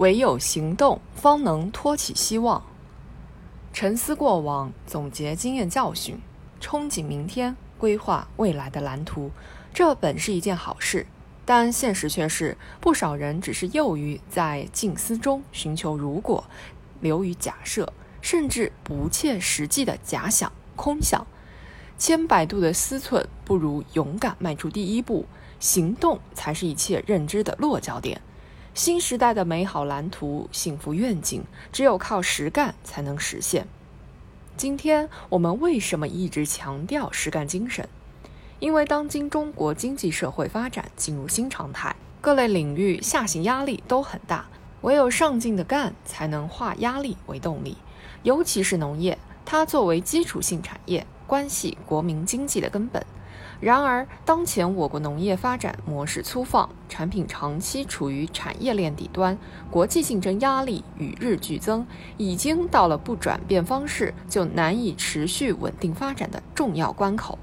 唯有行动，方能托起希望。沉思过往，总结经验教训，憧憬明天，规划未来的蓝图，这本是一件好事。但现实却是，不少人只是囿于在静思中寻求如果，流于假设，甚至不切实际的假想、空想。千百度的思忖，不如勇敢迈出第一步，行动才是一切认知的落脚点。新时代的美好蓝图、幸福愿景，只有靠实干才能实现。今天我们为什么一直强调实干精神？因为当今中国经济社会发展进入新常态，各类领域下行压力都很大，唯有上进的干，才能化压力为动力。尤其是农业，它作为基础性产业，关系国民经济的根本。然而，当前我国农业发展模式粗放，产品长期处于产业链底端，国际竞争压力与日俱增，已经到了不转变方式就难以持续稳定发展的重要关口。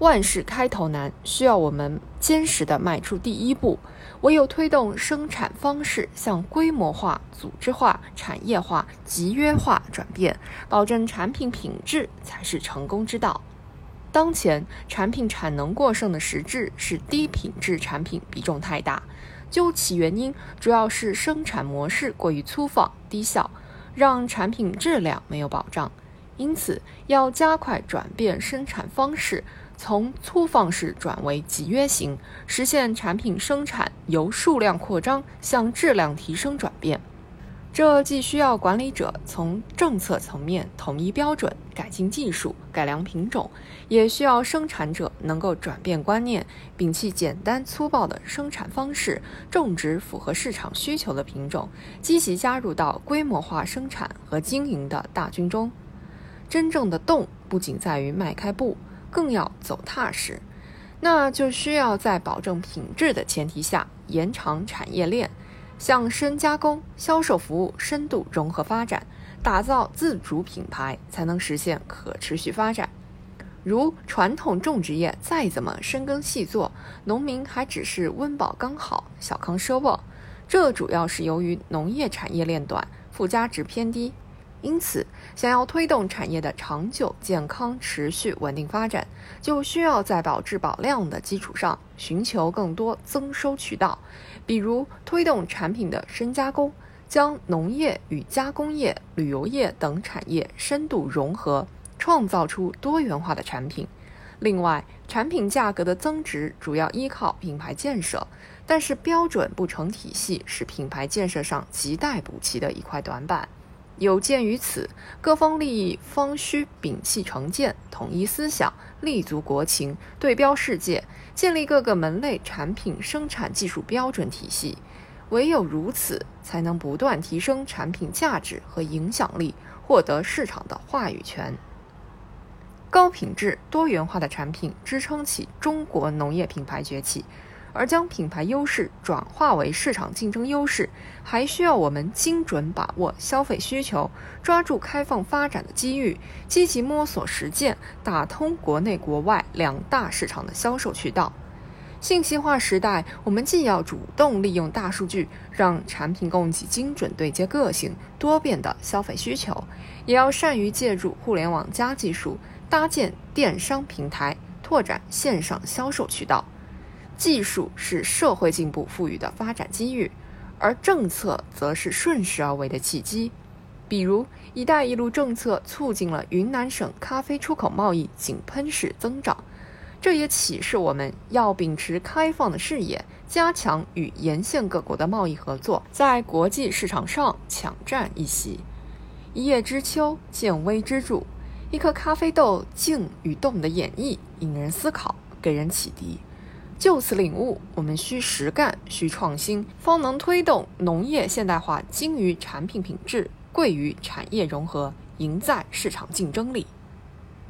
万事开头难，需要我们坚实地迈出第一步。唯有推动生产方式向规模化、组织化、产业化、集约化转变，保证产品品质，才是成功之道。当前产品产能过剩的实质是低品质产品比重太大。究其原因，主要是生产模式过于粗放、低效，让产品质量没有保障。因此，要加快转变生产方式。从粗放式转为集约型，实现产品生产由数量扩张向质量提升转变。这既需要管理者从政策层面统一标准、改进技术、改良品种，也需要生产者能够转变观念，摒弃简单粗暴的生产方式，种植符合市场需求的品种，积极加入到规模化生产和经营的大军中。真正的动，不仅在于迈开步。更要走踏实，那就需要在保证品质的前提下延长产业链，向深加工、销售服务深度融合发展，打造自主品牌，才能实现可持续发展。如传统种植业再怎么深耕细作，农民还只是温饱刚好、小康奢望，这主要是由于农业产业链短，附加值偏低。因此，想要推动产业的长久、健康、持续、稳定发展，就需要在保质保量的基础上，寻求更多增收渠道，比如推动产品的深加工，将农业与加工业、旅游业等产业深度融合，创造出多元化的产品。另外，产品价格的增值主要依靠品牌建设，但是标准不成体系是品牌建设上亟待补齐的一块短板。有鉴于此，各方利益方需摒弃成见，统一思想，立足国情，对标世界，建立各个门类产品生产技术标准体系。唯有如此，才能不断提升产品价值和影响力，获得市场的话语权。高品质、多元化的产品支撑起中国农业品牌崛起。而将品牌优势转化为市场竞争优势，还需要我们精准把握消费需求，抓住开放发展的机遇，积极摸索实践，打通国内国外两大市场的销售渠道。信息化时代，我们既要主动利用大数据，让产品供给精准对接个性多变的消费需求，也要善于借助互联网加技术，搭建电商平台，拓展线上销售渠道。技术是社会进步赋予的发展机遇，而政策则是顺势而为的契机。比如“一带一路”政策促进了云南省咖啡出口贸易井喷式增长，这也启示我们要秉持开放的视野，加强与沿线各国的贸易合作，在国际市场上抢占一席。一叶知秋，见微知著。一颗咖啡豆静与动的演绎，引人思考，给人启迪。就此领悟，我们需实干，需创新，方能推动农业现代化精于产品品质，贵于产业融合，赢在市场竞争力。